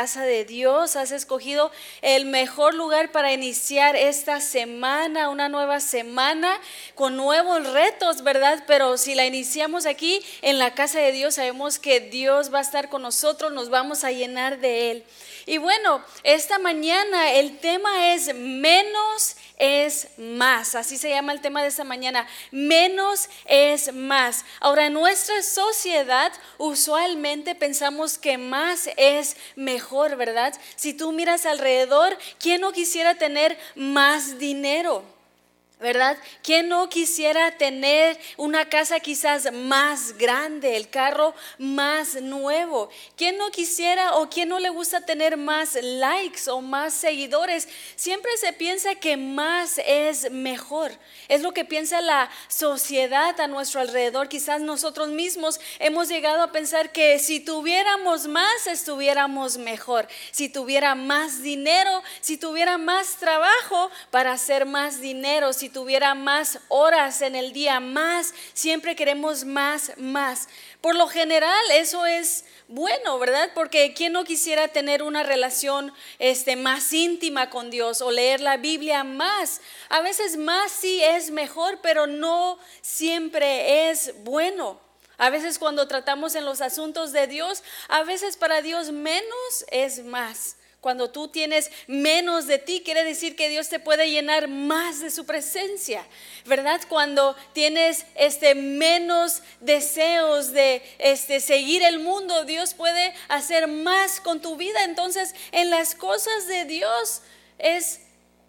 casa de Dios, has escogido el mejor lugar para iniciar esta semana, una nueva semana con nuevos retos, ¿verdad? Pero si la iniciamos aquí en la casa de Dios, sabemos que Dios va a estar con nosotros, nos vamos a llenar de Él. Y bueno, esta mañana el tema es menos es más. Así se llama el tema de esta mañana. Menos es más. Ahora, en nuestra sociedad usualmente pensamos que más es mejor, ¿verdad? Si tú miras alrededor, ¿quién no quisiera tener más dinero? ¿Verdad? ¿Quién no quisiera tener una casa quizás más grande, el carro más nuevo? ¿Quién no quisiera o quién no le gusta tener más likes o más seguidores? Siempre se piensa que más es mejor. Es lo que piensa la sociedad a nuestro alrededor. Quizás nosotros mismos hemos llegado a pensar que si tuviéramos más, estuviéramos mejor. Si tuviera más dinero, si tuviera más trabajo para hacer más dinero, si tuviera más horas en el día, más, siempre queremos más, más. Por lo general eso es bueno, ¿verdad? Porque quién no quisiera tener una relación este más íntima con Dios o leer la Biblia más. A veces más sí es mejor, pero no siempre es bueno. A veces cuando tratamos en los asuntos de Dios, a veces para Dios menos es más. Cuando tú tienes menos de ti, quiere decir que Dios te puede llenar más de su presencia, ¿verdad? Cuando tienes este menos deseos de este seguir el mundo, Dios puede hacer más con tu vida. Entonces, en las cosas de Dios es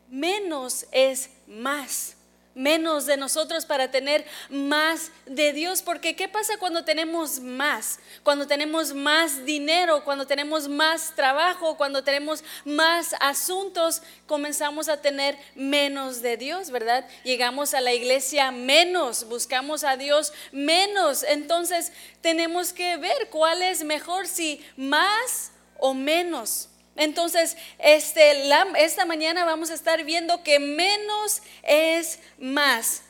menos es más menos de nosotros para tener más de Dios. Porque ¿qué pasa cuando tenemos más? Cuando tenemos más dinero, cuando tenemos más trabajo, cuando tenemos más asuntos, comenzamos a tener menos de Dios, ¿verdad? Llegamos a la iglesia menos, buscamos a Dios menos. Entonces tenemos que ver cuál es mejor, si más o menos. Entonces, este, esta mañana vamos a estar viendo que menos es más.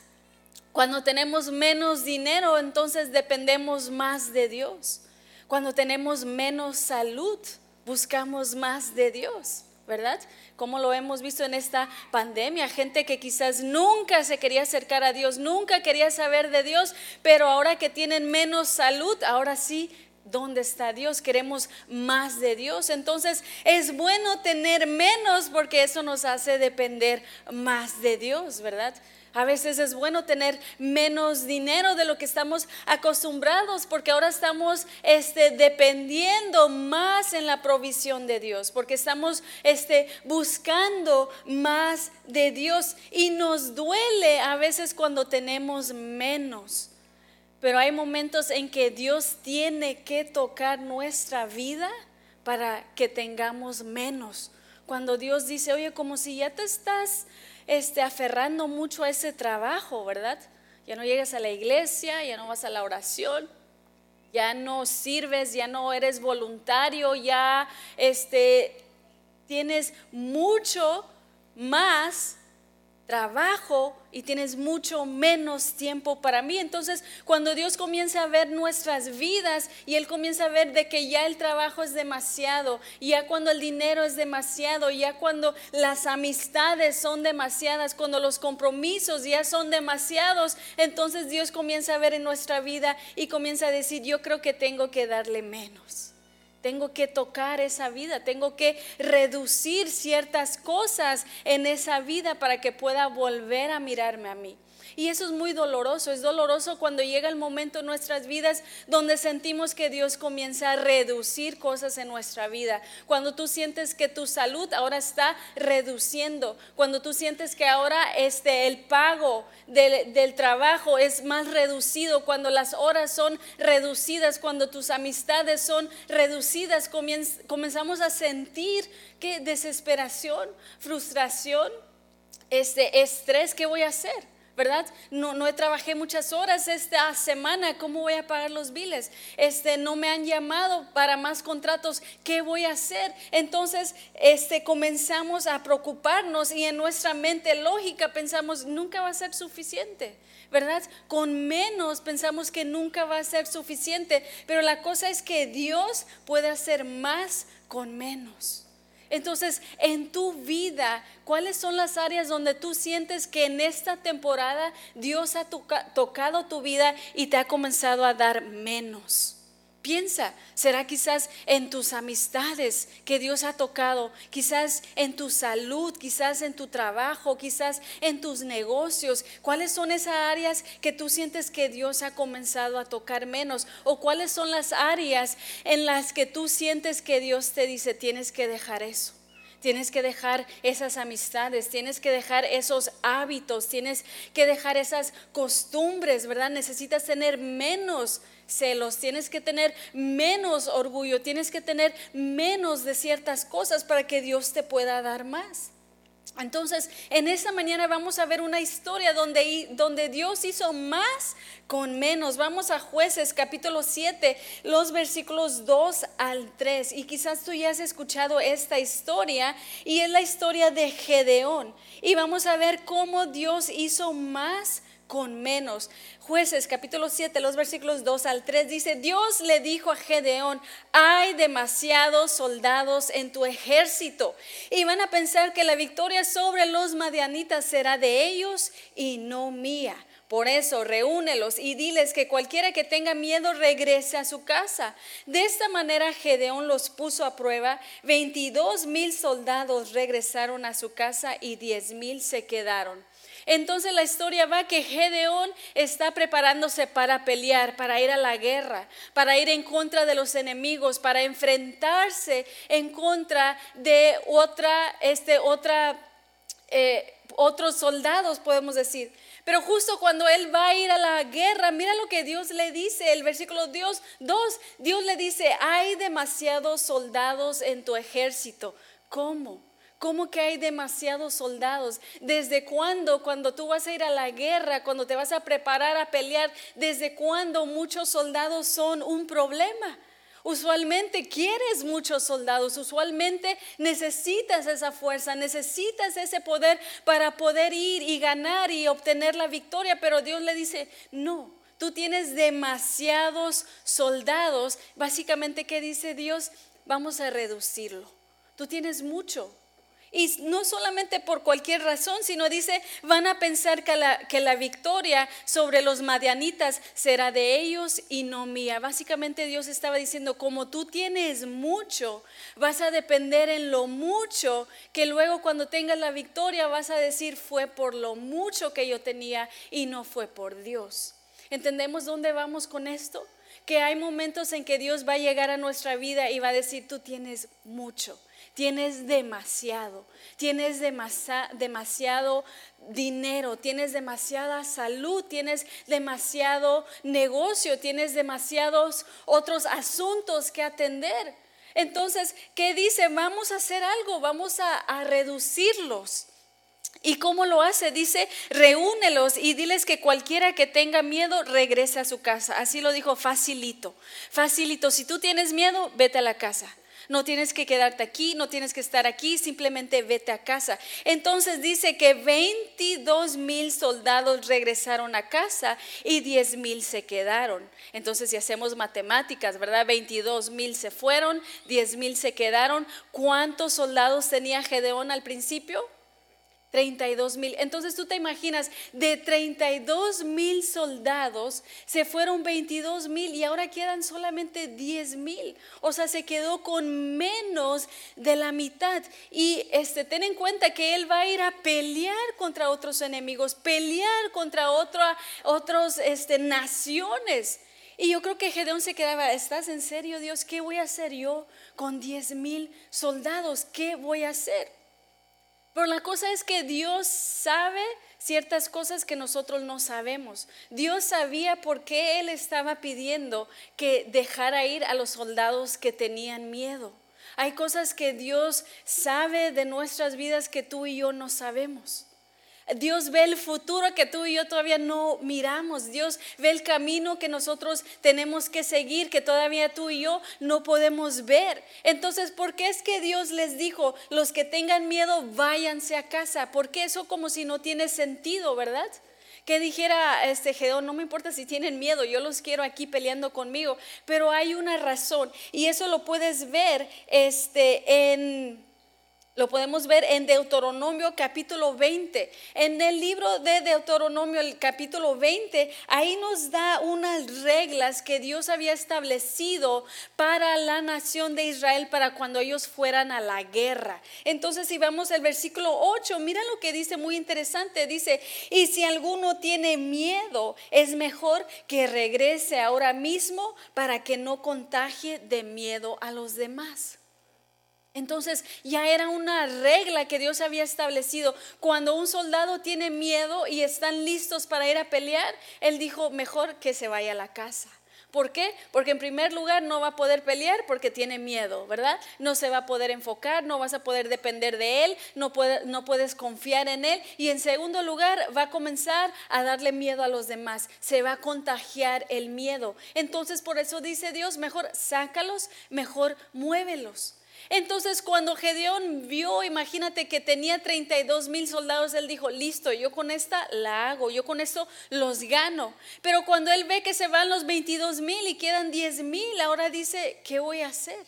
Cuando tenemos menos dinero, entonces dependemos más de Dios. Cuando tenemos menos salud, buscamos más de Dios, ¿verdad? Como lo hemos visto en esta pandemia, gente que quizás nunca se quería acercar a Dios, nunca quería saber de Dios, pero ahora que tienen menos salud, ahora sí ¿Dónde está Dios? Queremos más de Dios. Entonces es bueno tener menos porque eso nos hace depender más de Dios, ¿verdad? A veces es bueno tener menos dinero de lo que estamos acostumbrados porque ahora estamos este, dependiendo más en la provisión de Dios, porque estamos este, buscando más de Dios y nos duele a veces cuando tenemos menos. Pero hay momentos en que Dios tiene que tocar nuestra vida para que tengamos menos. Cuando Dios dice, oye, como si ya te estás este, aferrando mucho a ese trabajo, ¿verdad? Ya no llegas a la iglesia, ya no vas a la oración, ya no sirves, ya no eres voluntario, ya este, tienes mucho más trabajo y tienes mucho menos tiempo para mí. Entonces, cuando Dios comienza a ver nuestras vidas y Él comienza a ver de que ya el trabajo es demasiado, ya cuando el dinero es demasiado, ya cuando las amistades son demasiadas, cuando los compromisos ya son demasiados, entonces Dios comienza a ver en nuestra vida y comienza a decir, yo creo que tengo que darle menos. Tengo que tocar esa vida, tengo que reducir ciertas cosas en esa vida para que pueda volver a mirarme a mí. Y eso es muy doloroso. Es doloroso cuando llega el momento en nuestras vidas donde sentimos que Dios comienza a reducir cosas en nuestra vida. Cuando tú sientes que tu salud ahora está reduciendo. Cuando tú sientes que ahora este, el pago del, del trabajo es más reducido. Cuando las horas son reducidas. Cuando tus amistades son reducidas. comenzamos a sentir que desesperación, frustración, este estrés. ¿Qué voy a hacer? ¿Verdad? No, no trabajé muchas horas esta semana, ¿cómo voy a pagar los biles? Este, no me han llamado para más contratos, ¿qué voy a hacer? Entonces, este, comenzamos a preocuparnos y en nuestra mente lógica pensamos, nunca va a ser suficiente. ¿verdad? Con menos pensamos que nunca va a ser suficiente, pero la cosa es que Dios puede hacer más con menos. Entonces, en tu vida, ¿cuáles son las áreas donde tú sientes que en esta temporada Dios ha tocado tu vida y te ha comenzado a dar menos? Piensa, será quizás en tus amistades que Dios ha tocado, quizás en tu salud, quizás en tu trabajo, quizás en tus negocios. ¿Cuáles son esas áreas que tú sientes que Dios ha comenzado a tocar menos? ¿O cuáles son las áreas en las que tú sientes que Dios te dice, tienes que dejar eso? Tienes que dejar esas amistades, tienes que dejar esos hábitos, tienes que dejar esas costumbres, ¿verdad? Necesitas tener menos celos, tienes que tener menos orgullo, tienes que tener menos de ciertas cosas para que Dios te pueda dar más. Entonces, en esta mañana vamos a ver una historia donde, donde Dios hizo más con menos. Vamos a jueces capítulo 7, los versículos 2 al 3. Y quizás tú ya has escuchado esta historia y es la historia de Gedeón. Y vamos a ver cómo Dios hizo más con menos. Jueces capítulo 7, los versículos 2 al 3 dice, Dios le dijo a Gedeón, hay demasiados soldados en tu ejército y van a pensar que la victoria sobre los madianitas será de ellos y no mía. Por eso, reúnelos y diles que cualquiera que tenga miedo regrese a su casa. De esta manera, Gedeón los puso a prueba. 22 mil soldados regresaron a su casa y 10 mil se quedaron. Entonces la historia va que Gedeón está preparándose para pelear, para ir a la guerra, para ir en contra de los enemigos, para enfrentarse en contra de otra, este, otra, eh, otros soldados, podemos decir. Pero justo cuando él va a ir a la guerra, mira lo que Dios le dice, el versículo Dios 2, Dios le dice, hay demasiados soldados en tu ejército. ¿Cómo? ¿Cómo que hay demasiados soldados? ¿Desde cuándo, cuando tú vas a ir a la guerra, cuando te vas a preparar a pelear, desde cuándo muchos soldados son un problema? Usualmente quieres muchos soldados, usualmente necesitas esa fuerza, necesitas ese poder para poder ir y ganar y obtener la victoria, pero Dios le dice, no, tú tienes demasiados soldados. Básicamente, ¿qué dice Dios? Vamos a reducirlo. Tú tienes mucho, y no solamente por cualquier razón, sino dice, van a pensar que la, victoria sobre los madianitas será de ellos y no mía. Básicamente Dios estaba diciendo, como tú tienes mucho, vas a depender en lo mucho, que luego cuando tengas la victoria vas a decir, fue por lo mucho que yo tenía y no fue por Dios. ¿Entendemos dónde vamos con esto? Que hay momentos en que Dios va a llegar a nuestra vida y va a decir, tú tienes mucho tienes demasiado, tienes demasiado dinero, tienes demasiada salud, tienes demasiado negocio, tienes demasiados otros asuntos que atender. Entonces, ¿qué dice? Vamos a hacer algo, vamos a, reducirlos. ¿Y cómo lo hace? Dice, reúnelos y diles que cualquiera que tenga miedo regrese a su casa. Así lo dijo, facilito, facilito. Si tú tienes miedo, vete a la casa. No tienes que quedarte aquí, no tienes que estar aquí, simplemente vete a casa. Entonces dice que 22 mil soldados regresaron a casa y 10 mil se quedaron. Entonces si hacemos matemáticas, ¿verdad? 22 mil se fueron, 10 mil se quedaron. ¿Cuántos soldados tenía Gedeón al principio? 32 mil. Entonces tú te imaginas, de 32 mil soldados se fueron 22 mil y ahora quedan solamente 10 mil. O sea, se quedó con menos de la mitad. Y este, ten en cuenta que él va a ir a pelear contra otros enemigos, pelear contra otra, otras este, naciones. Y yo creo que Gedeón se quedaba, ¿estás en serio Dios? ¿Qué voy a hacer yo con 10 mil soldados? ¿Qué voy a hacer? Pero la cosa es que Dios sabe ciertas cosas que nosotros no sabemos. Dios sabía por qué Él estaba pidiendo que dejara ir a los soldados que tenían miedo. Hay cosas que Dios sabe de nuestras vidas que tú y yo no sabemos. Dios ve el futuro que tú y yo todavía no miramos. Dios ve el camino que nosotros tenemos que seguir, que todavía tú y yo no podemos ver. Entonces, ¿por qué es que Dios les dijo, los que tengan miedo, váyanse a casa? Porque eso como si no tiene sentido, ¿verdad? Que dijera este Gedeón, no me importa si tienen miedo, yo los quiero aquí peleando conmigo, pero hay una razón y eso lo puedes ver este en lo podemos ver en Deuteronomio capítulo 20. En el libro de Deuteronomio, el capítulo 20, ahí nos da unas reglas que Dios había establecido para la nación de Israel para cuando ellos fueran a la guerra. Entonces, si vamos al versículo 8, mira lo que dice muy interesante. Dice, y si alguno tiene miedo, es mejor que regrese ahora mismo para que no contagie de miedo a los demás. Entonces ya era una regla que Dios había establecido. Cuando un soldado tiene miedo y están listos para ir a pelear, él dijo, mejor que se vaya a la casa. ¿Por qué? Porque en primer lugar no va a poder pelear porque tiene miedo, ¿verdad? No se va a poder enfocar, no vas a poder depender de él, no, no puedes confiar en él. Y en segundo lugar va a comenzar a darle miedo a los demás, se va a contagiar el miedo. Entonces por eso dice Dios, mejor sácalos, mejor muévelos. Entonces cuando Gedeón vio, imagínate que tenía 32 mil soldados, él dijo, listo, yo con esta la hago, yo con esto los gano. Pero cuando él ve que se van los 22 mil y quedan 10 mil, ahora dice, ¿qué voy a hacer?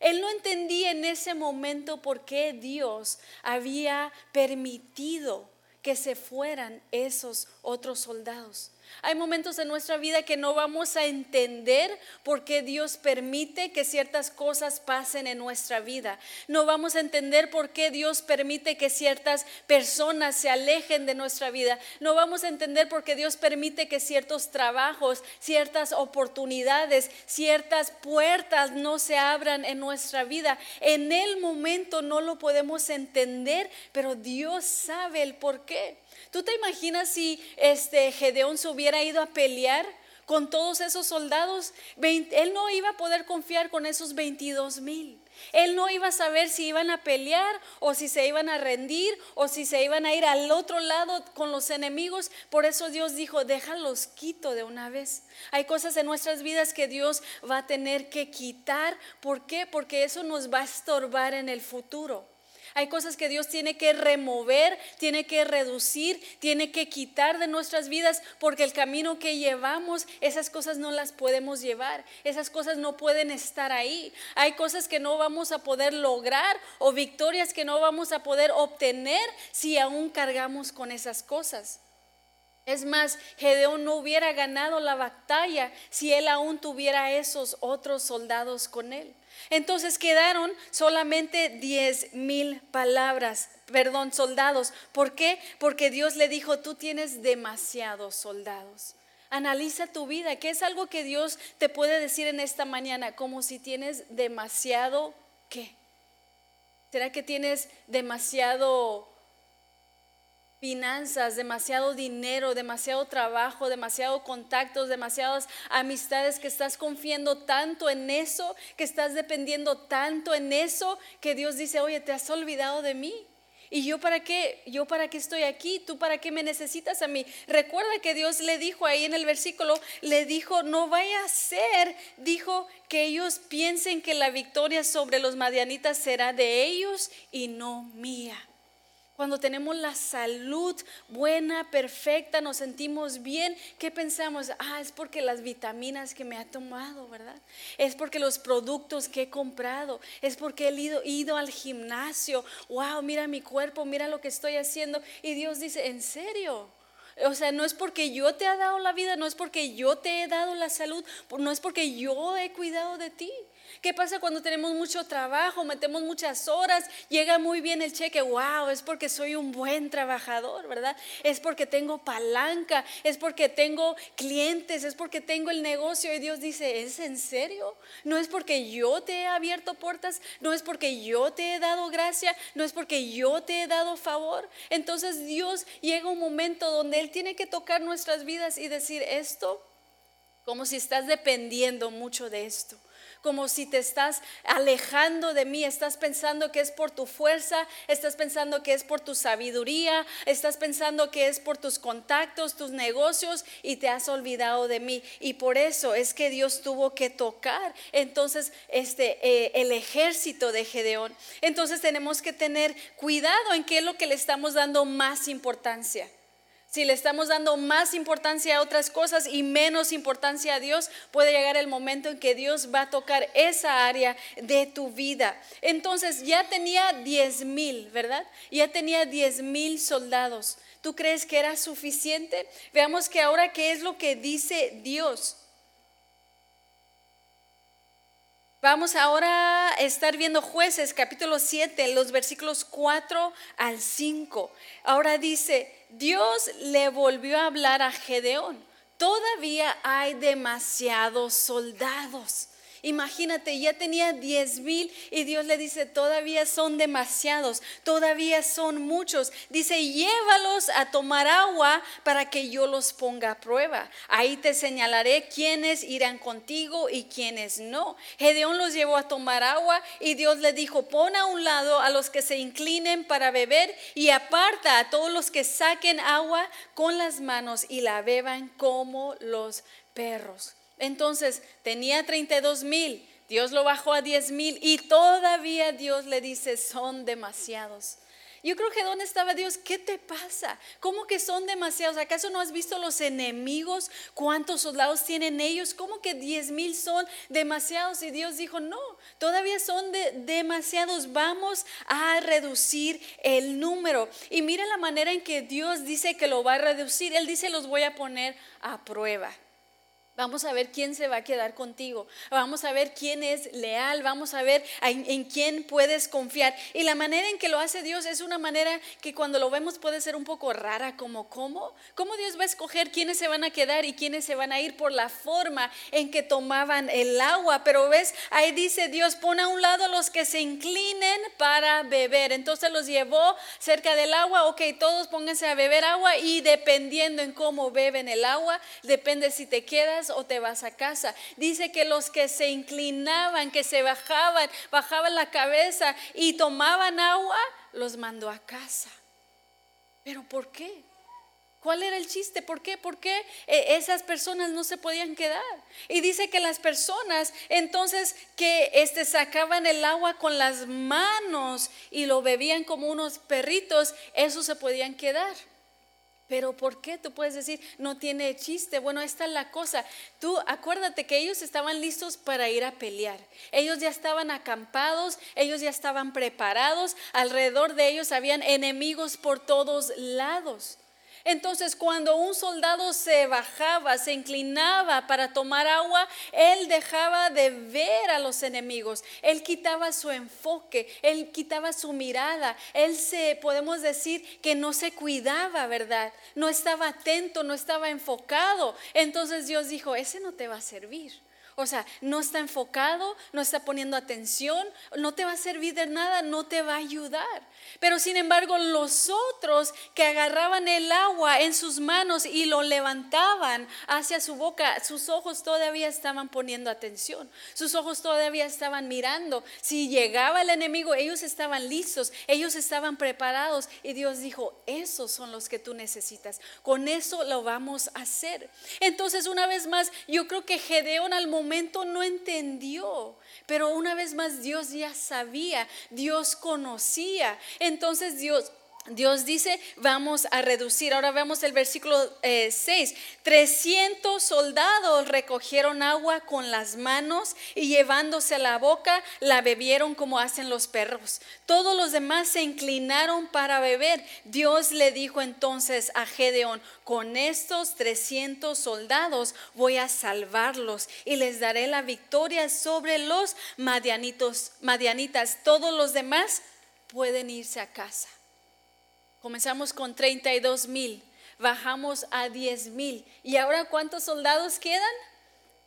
Él no entendía en ese momento por qué Dios había permitido que se fueran esos otros soldados. Hay momentos en nuestra vida que no vamos a entender por qué Dios permite que ciertas cosas pasen en nuestra vida. No vamos a entender por qué Dios permite que ciertas personas se alejen de nuestra vida. No vamos a entender por qué Dios permite que ciertos trabajos, ciertas oportunidades, ciertas puertas no se abran en nuestra vida. En el momento no lo podemos entender, pero Dios sabe el por qué. ¿Tú te imaginas si este Gedeón se hubiera ido a pelear con todos esos soldados? Él no iba a poder confiar con esos 22 mil. Él no iba a saber si iban a pelear o si se iban a rendir o si se iban a ir al otro lado con los enemigos. Por eso Dios dijo, déjalos quito de una vez. Hay cosas en nuestras vidas que Dios va a tener que quitar. ¿Por qué? Porque eso nos va a estorbar en el futuro. Hay cosas que Dios tiene que remover, tiene que reducir, tiene que quitar de nuestras vidas, porque el camino que llevamos, esas cosas no las podemos llevar, esas cosas no pueden estar ahí. Hay cosas que no vamos a poder lograr o victorias que no vamos a poder obtener si aún cargamos con esas cosas. Es más, Gedeón no hubiera ganado la batalla si él aún tuviera esos otros soldados con él. Entonces quedaron solamente diez mil palabras, perdón, soldados. ¿Por qué? Porque Dios le dijo, tú tienes demasiados soldados. Analiza tu vida, que es algo que Dios te puede decir en esta mañana, como si tienes demasiado, ¿qué? ¿Será que tienes demasiado finanzas, demasiado dinero, demasiado trabajo, demasiado contactos, demasiadas amistades, que estás confiando tanto en eso, que estás dependiendo tanto en eso, que Dios dice, oye, te has olvidado de mí. ¿Y yo para qué? ¿Yo para qué estoy aquí? ¿Tú para qué me necesitas a mí? Recuerda que Dios le dijo ahí en el versículo, le dijo, no vaya a ser, dijo que ellos piensen que la victoria sobre los madianitas será de ellos y no mía. Cuando tenemos la salud buena, perfecta, nos sentimos bien, ¿qué pensamos? Ah, es porque las vitaminas que me ha tomado, ¿verdad? Es porque los productos que he comprado, es porque he ido, al gimnasio. Wow, mira mi cuerpo, mira lo que estoy haciendo. Y Dios dice, ¿en serio? O sea, no es porque yo te he dado la vida, no es porque yo te he dado la salud, no es porque yo he cuidado de ti. ¿Qué pasa cuando tenemos mucho trabajo, metemos muchas horas, llega muy bien el cheque? Wow, es porque soy un buen trabajador, ¿verdad? Es porque tengo palanca, es porque tengo clientes, es porque tengo el negocio. Y Dios dice, ¿es en serio? No es porque yo te he abierto puertas, no es porque yo te he dado gracia, no es porque yo te he dado favor. Entonces Dios llega un momento donde Él tiene que tocar nuestras vidas y decir esto como si estás dependiendo mucho de esto como si te estás alejando de mí, estás pensando que es por tu fuerza, estás pensando que es por tu sabiduría, estás pensando que es por tus contactos, tus negocios y te has olvidado de mí. Y por eso es que Dios tuvo que tocar entonces este eh, el ejército de Gedeón. Entonces tenemos que tener cuidado en qué es lo que le estamos dando más importancia. Si le estamos dando más importancia a otras cosas y menos importancia a Dios, puede llegar el momento en que Dios va a tocar esa área de tu vida. Entonces ya tenía 10 mil, ¿verdad? Ya tenía 10 mil soldados. ¿Tú crees que era suficiente? Veamos que ahora qué es lo que dice Dios. Vamos ahora a estar viendo jueces capítulo 7, los versículos 4 al 5. Ahora dice, Dios le volvió a hablar a Gedeón, todavía hay demasiados soldados Imagínate, ya tenía 10 mil y Dios le dice, todavía son demasiados, todavía son muchos. Dice, llévalos a tomar agua para que yo los ponga a prueba. Ahí te señalaré quiénes irán contigo y quiénes no. Gedeón los llevó a tomar agua y Dios le dijo, pon a un lado a los que se inclinen para beber y aparta a todos los que saquen agua con las manos y la beban como los perros. Entonces tenía 32 mil, Dios lo bajó a 10 mil y todavía Dios le dice, son demasiados. Yo creo que ¿dónde estaba Dios? ¿Qué te pasa? ¿Cómo que son demasiados? ¿Acaso no has visto los enemigos? ¿Cuántos soldados tienen ellos? ¿Cómo que 10 mil son demasiados? Y Dios dijo, no, todavía son demasiados. Vamos a reducir el número. Y mira la manera en que Dios dice que lo va a reducir. Él dice, los voy a poner a prueba. Vamos a ver quién se va a quedar contigo. Vamos a ver quién es leal. Vamos a ver en, quién puedes confiar. Y la manera en que lo hace Dios es una manera que cuando lo vemos puede ser un poco rara, como cómo. ¿Cómo Dios va a escoger quiénes se van a quedar y quiénes se van a ir por la forma en que tomaban el agua? Pero ves, ahí dice Dios, pone a un lado los que se inclinen para beber. Entonces los llevó cerca del agua. Ok, todos pónganse a beber agua y dependiendo en cómo beben el agua, depende si te quedas o te vas a casa. Dice que los que se inclinaban, que se bajaban, bajaban la cabeza y tomaban agua, los mandó a casa. ¿Pero por qué? ¿Cuál era el chiste? ¿Por qué? ¿Por qué eh, esas personas no se podían quedar? Y dice que las personas entonces que este, sacaban el agua con las manos y lo bebían como unos perritos, esos se podían quedar. Pero ¿por qué? Tú puedes decir, no tiene chiste. Bueno, esta es la cosa. Tú acuérdate que ellos estaban listos para ir a pelear. Ellos ya estaban acampados, ellos ya estaban preparados. Alrededor de ellos habían enemigos por todos lados. Entonces cuando un soldado se bajaba, se inclinaba para tomar agua, él dejaba de ver a los enemigos, él quitaba su enfoque, él quitaba su mirada, él se, podemos decir que no se cuidaba, ¿verdad? No estaba atento, no estaba enfocado. Entonces Dios dijo, ese no te va a servir. O sea, no está enfocado, no está poniendo atención, no te va a servir de nada, no te va a ayudar. Pero sin embargo, los otros que agarraban el agua en sus manos y lo levantaban hacia su boca, sus ojos todavía estaban poniendo atención, sus ojos todavía estaban mirando. Si llegaba el enemigo, ellos estaban listos, ellos estaban preparados y Dios dijo, esos son los que tú necesitas, con eso lo vamos a hacer. Entonces, una vez más, yo creo que Gedeón al momento momento no entendió, pero una vez más Dios ya sabía, Dios conocía. Entonces Dios Dios dice, vamos a reducir. Ahora vemos el versículo 6. Eh, 300 soldados recogieron agua con las manos y llevándose a la boca la bebieron como hacen los perros. Todos los demás se inclinaron para beber. Dios le dijo entonces a Gedeón, con estos 300 soldados voy a salvarlos y les daré la victoria sobre los madianitos, madianitas. Todos los demás pueden irse a casa. Comenzamos con 32 mil, bajamos a 10 mil. ¿Y ahora cuántos soldados quedan?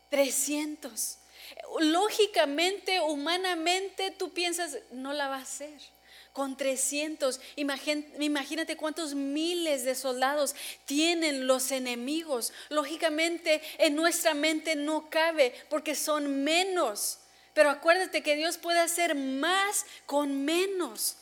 300. Lógicamente, humanamente, tú piensas, no la va a hacer. Con 300, imagínate cuántos miles de soldados tienen los enemigos. Lógicamente, en nuestra mente no cabe porque son menos. Pero acuérdate que Dios puede hacer más con menos.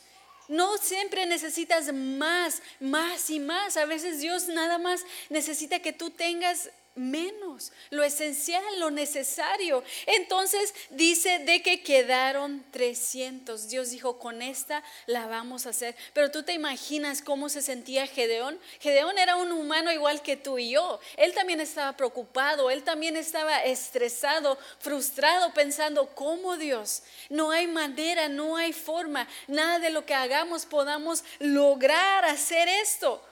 No siempre necesitas más, más y más. A veces Dios nada más necesita que tú tengas menos, lo esencial, lo necesario. Entonces dice de que quedaron 300. Dios dijo, con esta la vamos a hacer. Pero tú te imaginas cómo se sentía Gedeón. Gedeón era un humano igual que tú y yo. Él también estaba preocupado, él también estaba estresado, frustrado, pensando, ¿cómo Dios? No hay manera, no hay forma, nada de lo que hagamos podamos lograr hacer esto.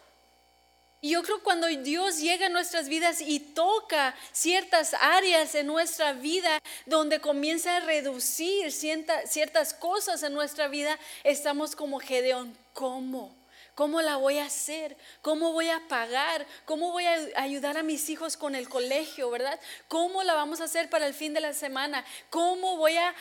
Y yo creo cuando Dios llega a nuestras vidas y toca ciertas áreas en nuestra vida donde comienza a reducir ciertas cosas en nuestra vida, estamos como Gedeón. ¿Cómo? ¿Cómo la voy a hacer? ¿Cómo voy a pagar? ¿Cómo voy a ayudar a mis hijos con el colegio, verdad? ¿Cómo la vamos a hacer para el fin de la semana? ¿Cómo voy a,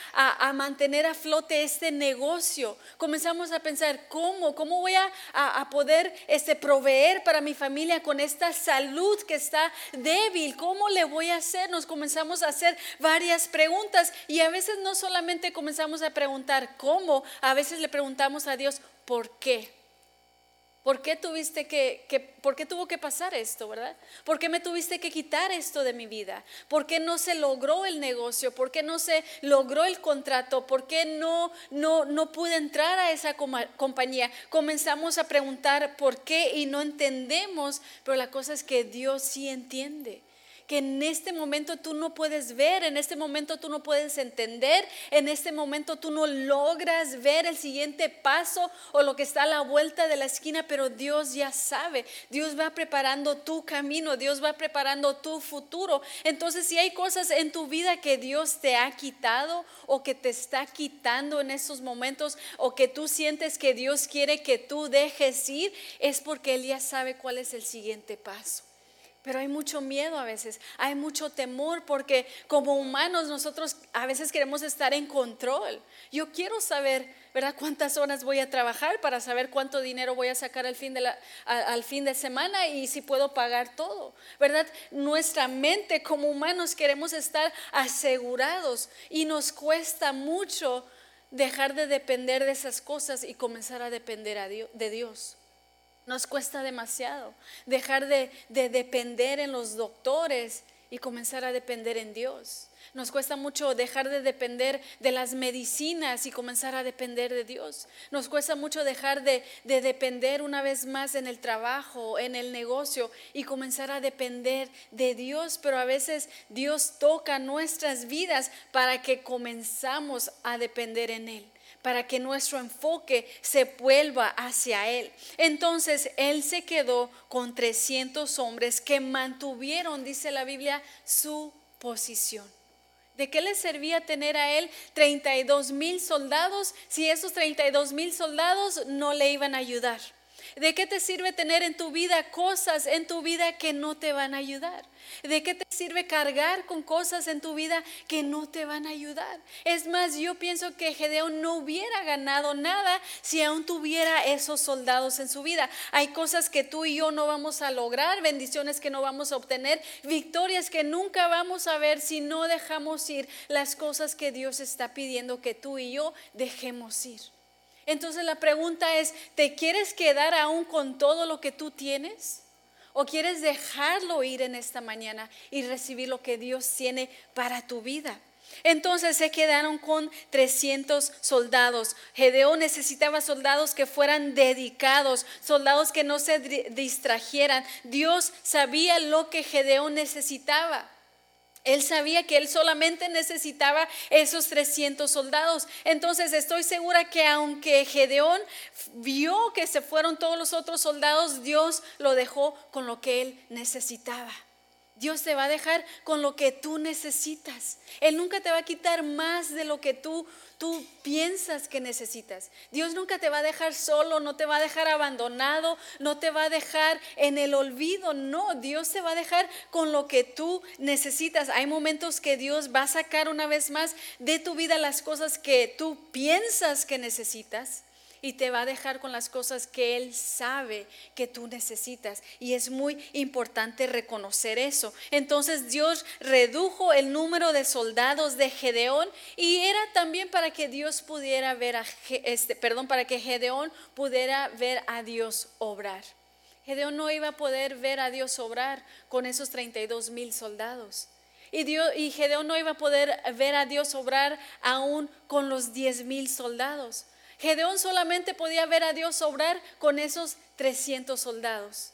mantener a flote este negocio? Comenzamos a pensar, ¿cómo? ¿Cómo voy a, poder este, proveer para mi familia con esta salud que está débil? ¿Cómo le voy a hacer? Nos comenzamos a hacer varias preguntas y a veces no solamente comenzamos a preguntar cómo, a veces le preguntamos a Dios, ¿por qué? ¿Por qué tuviste que, por qué tuvo que pasar esto, verdad? ¿Por qué me tuviste que quitar esto de mi vida? ¿Por qué no se logró el negocio? ¿Por qué no se logró el contrato? ¿Por qué no, no, no pude entrar a esa compañía? Comenzamos a preguntar por qué y no entendemos, pero la cosa es que Dios sí entiende que en este momento tú no puedes ver, en este momento tú no puedes entender, en este momento tú no logras ver el siguiente paso o lo que está a la vuelta de la esquina, pero Dios ya sabe, Dios va preparando tu camino, Dios va preparando tu futuro. Entonces, si hay cosas en tu vida que Dios te ha quitado o que te está quitando en estos momentos o que tú sientes que Dios quiere que tú dejes ir, es porque Él ya sabe cuál es el siguiente paso. Pero hay mucho miedo a veces, hay mucho temor porque como humanos nosotros a veces queremos estar en control. Yo quiero saber, ¿verdad? Cuántas horas voy a trabajar para saber cuánto dinero voy a sacar al fin de, la, al fin de semana y si puedo pagar todo, ¿verdad? Nuestra mente como humanos queremos estar asegurados y nos cuesta mucho dejar de depender de esas cosas y comenzar a depender de Dios. Nos cuesta demasiado dejar de, depender en los doctores y comenzar a depender en Dios. Nos cuesta mucho dejar de depender de las medicinas y comenzar a depender de Dios. Nos cuesta mucho dejar de, de, depender una vez más en el trabajo, en el negocio y comenzar a depender de Dios. Pero a veces Dios toca nuestras vidas para que comenzamos a depender en Él para que nuestro enfoque se vuelva hacia Él. Entonces Él se quedó con 300 hombres que mantuvieron, dice la Biblia, su posición. ¿De qué le servía tener a él 32 mil soldados si esos 32 mil soldados no le iban a ayudar? ¿De qué te sirve tener en tu vida cosas en tu vida que no te van a ayudar? ¿De qué te sirve cargar con cosas en tu vida que no te van a ayudar? Es más, yo pienso que Gedeón no hubiera ganado nada si aún tuviera esos soldados en su vida. Hay cosas que tú y yo no vamos a lograr, bendiciones que no vamos a obtener, victorias que nunca vamos a ver si no dejamos ir las cosas que Dios está pidiendo que tú y yo dejemos ir. Entonces la pregunta es, ¿te quieres quedar aún con todo lo que tú tienes? ¿O quieres dejarlo ir en esta mañana y recibir lo que Dios tiene para tu vida? Entonces se quedaron con 300 soldados. Gedeón necesitaba soldados que fueran dedicados, soldados que no se distrajeran. Dios sabía lo que Gedeón necesitaba. Él sabía que él solamente necesitaba esos 300 soldados. Entonces estoy segura que aunque Gedeón vio que se fueron todos los otros soldados, Dios lo dejó con lo que él necesitaba. Dios te va a dejar con lo que tú necesitas. Él nunca te va a quitar más de lo que tú, tú piensas que necesitas. Dios nunca te va a dejar solo, no te va a dejar abandonado, no te va a dejar en el olvido. No, Dios te va a dejar con lo que tú necesitas. Hay momentos que Dios va a sacar una vez más de tu vida las cosas que tú piensas que necesitas. Y te va a dejar con las cosas que Él sabe que tú necesitas. Y es muy importante reconocer eso. Entonces Dios redujo el número de soldados de Gedeón y era también para que Dios pudiera ver a, este, perdón, para que Gedeón pudiera ver a Dios obrar. Gedeón no iba a poder ver a Dios obrar con esos 32 mil soldados. Y, Dios, y Gedeón no iba a poder ver a Dios obrar aún con los 10 mil soldados. Gedeón solamente podía ver a Dios obrar con esos 300 soldados.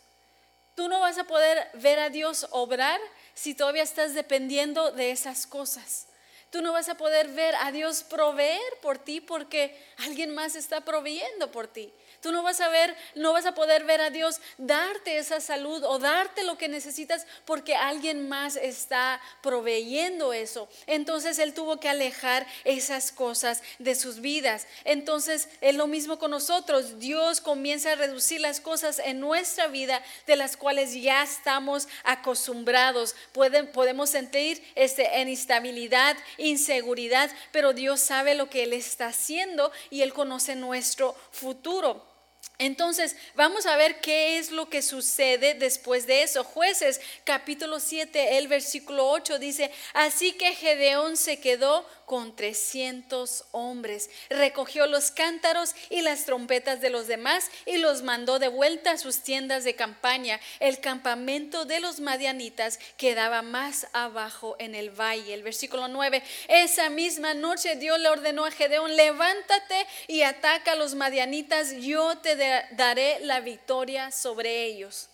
Tú no vas a poder ver a Dios obrar si todavía estás dependiendo de esas cosas. Tú no vas a poder ver a Dios proveer por ti porque alguien más está proveyendo por ti. Tú no vas a ver, no vas a poder ver a Dios darte esa salud o darte lo que necesitas porque alguien más está proveyendo eso. Entonces Él tuvo que alejar esas cosas de sus vidas. Entonces es lo mismo con nosotros. Dios comienza a reducir las cosas en nuestra vida de las cuales ya estamos acostumbrados. podemos sentir este, en instabilidad, inseguridad, pero Dios sabe lo que Él está haciendo y Él conoce nuestro futuro. Entonces, vamos a ver qué es lo que sucede después de eso. Jueces capítulo 7, el versículo 8 dice, así que Gedeón se quedó con 300 hombres, recogió los cántaros y las trompetas de los demás y los mandó de vuelta a sus tiendas de campaña. El campamento de los madianitas quedaba más abajo en el valle. El versículo 9, esa misma noche Dios le ordenó a Gedeón, levántate y ataca a los madianitas, yo te daré la victoria sobre ellos.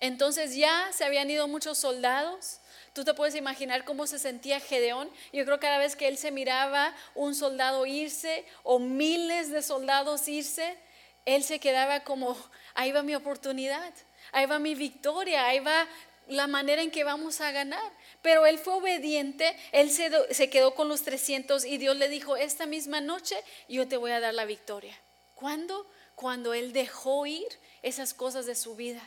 Entonces ya se habían ido muchos soldados. Tú te puedes imaginar cómo se sentía Gedeón. Yo creo que cada vez que él se miraba un soldado irse o miles de soldados irse, él se quedaba como, ahí va mi oportunidad, ahí va mi victoria, ahí va la manera en que vamos a ganar. Pero él fue obediente, él se, se quedó con los 300 y Dios le dijo, esta misma noche yo te voy a dar la victoria. ¿Cuándo? cuando Él dejó ir esas cosas de su vida.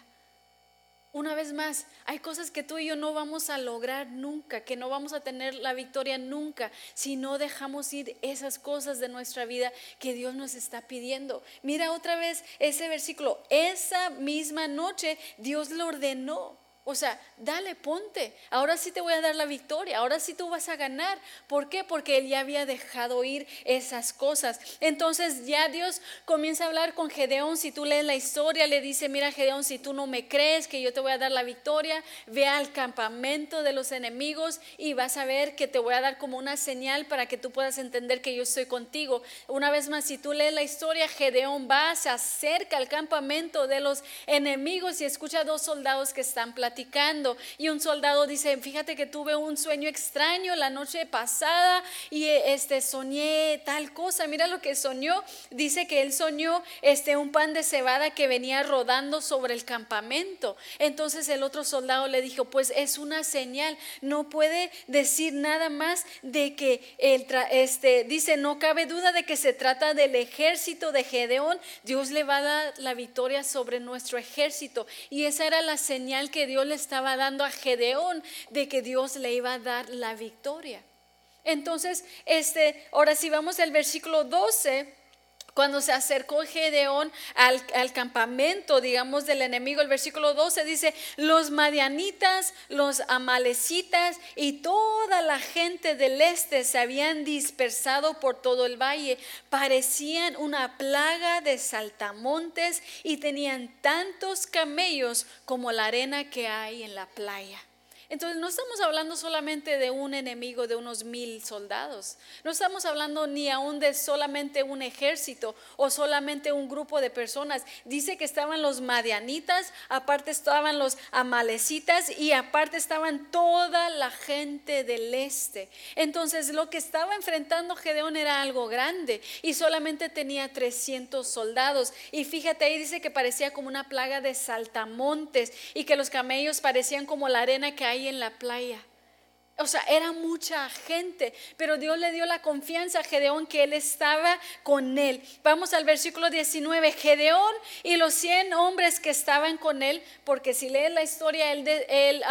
Una vez más, hay cosas que tú y yo no vamos a lograr nunca, que no vamos a tener la victoria nunca, si no dejamos ir esas cosas de nuestra vida que Dios nos está pidiendo. Mira otra vez ese versículo, esa misma noche Dios lo ordenó. O sea, dale, ponte. Ahora sí te voy a dar la victoria. Ahora sí tú vas a ganar. ¿Por qué? Porque él ya había dejado ir esas cosas. Entonces ya Dios comienza a hablar con Gedeón. Si tú lees la historia, le dice, mira Gedeón, si tú no me crees que yo te voy a dar la victoria, ve al campamento de los enemigos y vas a ver que te voy a dar como una señal para que tú puedas entender que yo estoy contigo. Una vez más, si tú lees la historia, Gedeón va, se acerca al campamento de los enemigos y escucha a dos soldados que están platicando y un soldado dice, fíjate que tuve un sueño extraño la noche pasada y este soñé tal cosa, mira lo que soñó, dice que él soñó este un pan de cebada que venía rodando sobre el campamento. Entonces el otro soldado le dijo, pues es una señal, no puede decir nada más de que el este dice, no cabe duda de que se trata del ejército de Gedeón, Dios le va a dar la victoria sobre nuestro ejército y esa era la señal que Dios le estaba dando a Gedeón de que Dios le iba a dar la victoria. Entonces, este, ahora si vamos al versículo 12, cuando se acercó Gedeón al, al, campamento, digamos, del enemigo, el versículo 12 dice, los madianitas, los amalecitas y toda la gente del este se habían dispersado por todo el valle. Parecían una plaga de saltamontes y tenían tantos camellos como la arena que hay en la playa. Entonces no estamos hablando solamente de un enemigo de unos mil soldados, no estamos hablando ni aún de solamente un ejército o solamente un grupo de personas. Dice que estaban los madianitas, aparte estaban los amalecitas y aparte estaban toda la gente del este. Entonces lo que estaba enfrentando Gedeón era algo grande y solamente tenía 300 soldados. Y fíjate ahí dice que parecía como una plaga de saltamontes y que los camellos parecían como la arena que hay en la playa. O sea, era mucha gente, pero Dios le dio la confianza a Gedeón que él estaba con él. Vamos al versículo 19. Gedeón y los 100 hombres que estaban con él, porque si lees la historia, él, él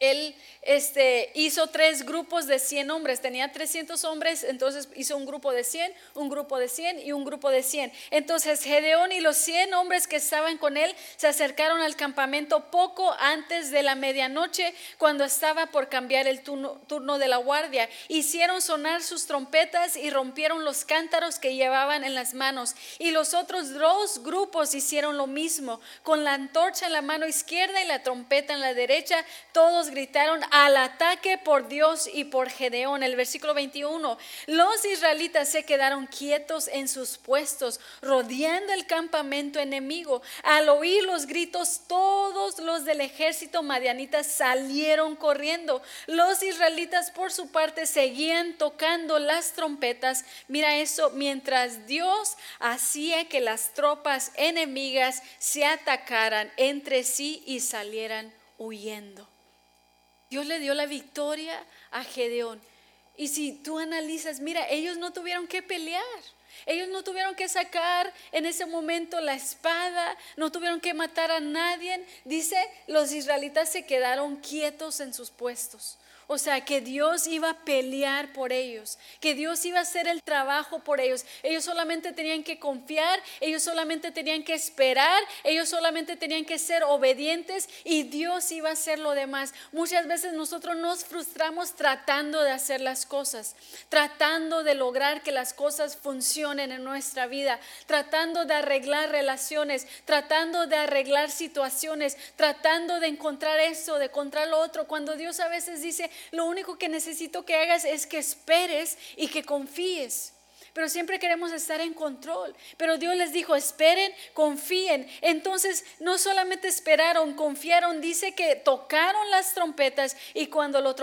él este, hizo tres grupos de 100 hombres. Tenía 300 hombres, entonces hizo un grupo de 100, un grupo de 100 y un grupo de 100. Entonces Gedeón y los 100 hombres que estaban con él se acercaron al campamento poco antes de la medianoche, cuando estaba por cambiar el turno, turno de la guardia. Hicieron sonar sus trompetas y rompieron los cántaros que llevaban en las manos. Y los otros dos grupos hicieron lo mismo, con la antorcha en la mano izquierda y la trompeta en la derecha. Todos gritaron al ataque por Dios y por Gedeón. El versículo 21, los israelitas se quedaron quietos en sus puestos, rodeando el campamento enemigo. Al oír los gritos, todos los del ejército madianita salieron corriendo. Los israelitas por su parte seguían tocando las trompetas. Mira eso, mientras Dios hacía que las tropas enemigas se atacaran entre sí y salieran huyendo. Dios le dio la victoria a Gedeón. Y si tú analizas, mira, ellos no tuvieron que pelear. Ellos no tuvieron que sacar en ese momento la espada, no tuvieron que matar a nadie. Dice, los israelitas se quedaron quietos en sus puestos. O sea, que Dios iba a pelear por ellos, que Dios iba a hacer el trabajo por ellos. Ellos solamente tenían que confiar, ellos solamente tenían que esperar, ellos solamente tenían que ser obedientes y Dios iba a hacer lo demás. Muchas veces nosotros nos frustramos tratando de hacer las cosas, tratando de lograr que las cosas funcionen en nuestra vida, tratando de arreglar relaciones, tratando de arreglar situaciones, tratando de encontrar eso, de encontrar lo otro, cuando Dios a veces dice, lo único que necesito que hagas es que esperes y que confíes. Pero siempre queremos estar en control. Pero Dios les dijo, esperen, confíen. Entonces, no solamente esperaron, confiaron. Dice que tocaron las trompetas y cuando lo,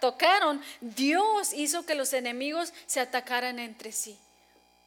tocaron, Dios hizo que los enemigos se atacaran entre sí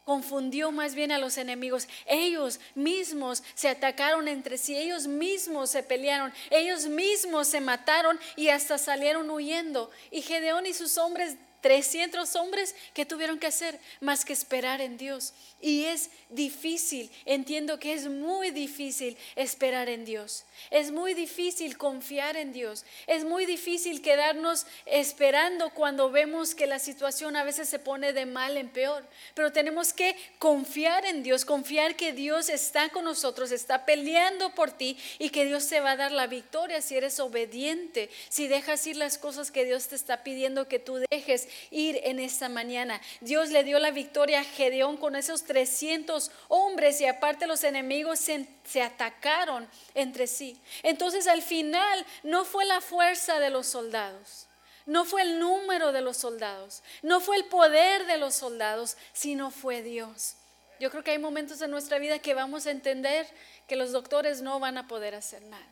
confundió más bien a los enemigos. Ellos mismos se atacaron entre sí, ellos mismos se pelearon, ellos mismos se mataron y hasta salieron huyendo. Y Gedeón y sus hombres 300 hombres que tuvieron que hacer más que esperar en Dios. Y es difícil, entiendo que es muy difícil esperar en Dios. Es muy difícil confiar en Dios. Es muy difícil quedarnos esperando cuando vemos que la situación a veces se pone de mal en peor. Pero tenemos que confiar en Dios, confiar que Dios está con nosotros, está peleando por ti y que Dios te va a dar la victoria si eres obediente, si dejas ir las cosas que Dios te está pidiendo que tú dejes ir en esta mañana. Dios le dio la victoria a Gedeón con esos 300 hombres y aparte los enemigos se, se atacaron entre sí. Entonces al final no fue la fuerza de los soldados. No fue el número de los soldados, no fue el poder de los soldados, sino fue Dios. Yo creo que hay momentos en nuestra vida que vamos a entender que los doctores no van a poder hacer nada.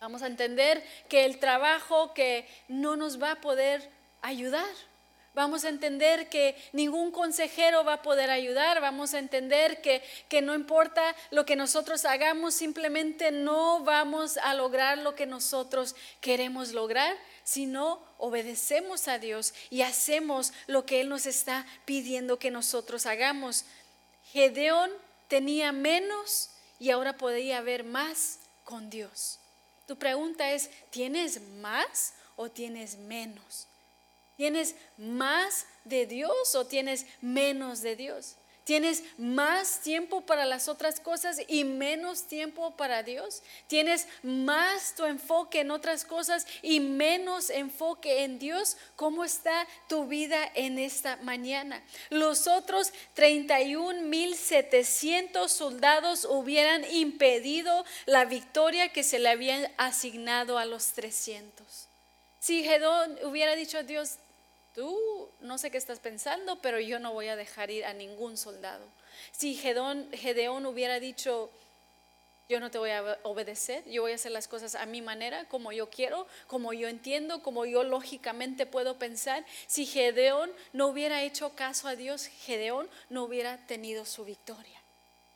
Vamos a entender que el trabajo que no nos va a poder ayudar. Vamos a entender que ningún consejero va a poder ayudar. Vamos a entender que, que, no importa lo que nosotros hagamos, simplemente no vamos a lograr lo que nosotros queremos lograr, sino obedecemos a Dios y hacemos lo que Él nos está pidiendo que nosotros hagamos. Gedeón tenía menos y ahora podía haber más con Dios. Tu pregunta es, ¿tienes más o tienes menos? ¿Tienes más de Dios o tienes menos de Dios? ¿Tienes más tiempo para las otras cosas y menos tiempo para Dios? ¿Tienes más tu enfoque en otras cosas y menos enfoque en Dios? ¿Cómo está tu vida en esta mañana? Los otros 31.700 soldados hubieran impedido la victoria que se le había asignado a los 300. Si Gedón hubiera dicho a Dios, tú no sé qué estás pensando, pero yo no voy a dejar ir a ningún soldado. Si Gedeón, hubiera dicho, yo no te voy a obedecer, yo voy a hacer las cosas a mi manera, como yo quiero, como yo entiendo, como yo lógicamente puedo pensar. Si Gedeón no hubiera hecho caso a Dios, Gedeón no hubiera tenido su victoria.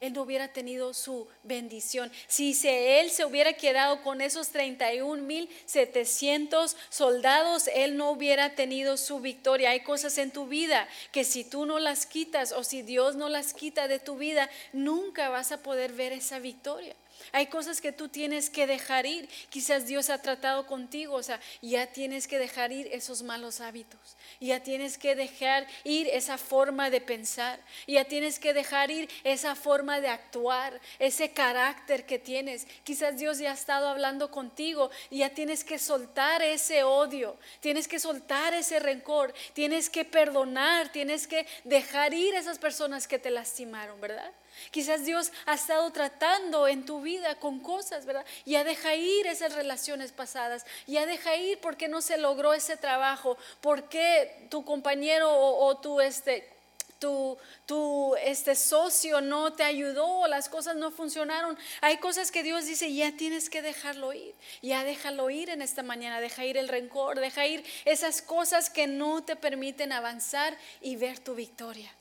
Él no hubiera tenido su bendición. Si él se hubiera quedado con esos 31.700 soldados, él no hubiera tenido su victoria. Hay cosas en tu vida que si tú no las quitas o si Dios no las quita de tu vida, nunca vas a poder ver esa victoria. Hay cosas que tú tienes que dejar ir. Quizás Dios ha tratado contigo, o sea, ya tienes que dejar ir esos malos hábitos. Ya tienes que dejar ir esa forma de pensar. Ya tienes que dejar ir esa forma de actuar, ese carácter que tienes. Quizás Dios ya ha estado hablando contigo ya tienes que soltar ese odio, tienes que soltar ese rencor, tienes que perdonar, tienes que dejar ir esas personas que te lastimaron, ¿verdad? Quizás Dios ha estado tratando en tu vida con cosas, ¿verdad? Ya deja ir esas relaciones pasadas, ya deja ir porque no se logró ese trabajo, porque tu compañero o, tu este tu, tu, este socio no te ayudó, las cosas no funcionaron. Hay cosas que Dios dice, ya tienes que dejarlo ir, ya déjalo ir en esta mañana, deja ir el rencor, deja ir esas cosas que no te permiten avanzar y ver tu victoria.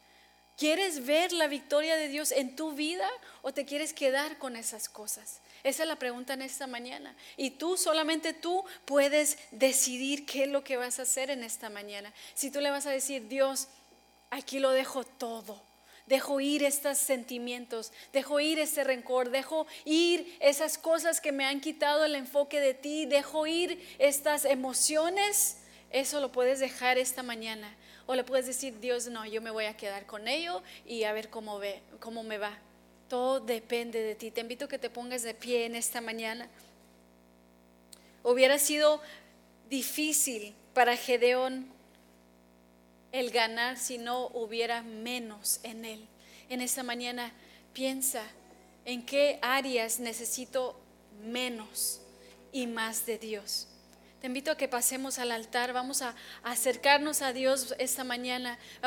¿Quieres ver la victoria de Dios en tu vida o te quieres quedar con esas cosas? Esa es la pregunta en esta mañana. Y tú, solamente tú puedes decidir qué es lo que vas a hacer en esta mañana. Si tú le vas a decir, Dios, aquí lo dejo todo. Dejo ir estos sentimientos, dejo ir ese rencor, dejo ir esas cosas que me han quitado el enfoque de ti, dejo ir estas emociones. Eso lo puedes dejar esta mañana o le puedes decir, Dios, no, yo me voy a quedar con ello y a ver cómo, ve, cómo me va. Todo depende de ti. Te invito a que te pongas de pie en esta mañana. Hubiera sido difícil para Gedeón el ganar si no hubiera menos en él. En esta mañana piensa en qué áreas necesito menos y más de Dios. Te invito a que pasemos al altar, vamos a acercarnos a Dios esta mañana.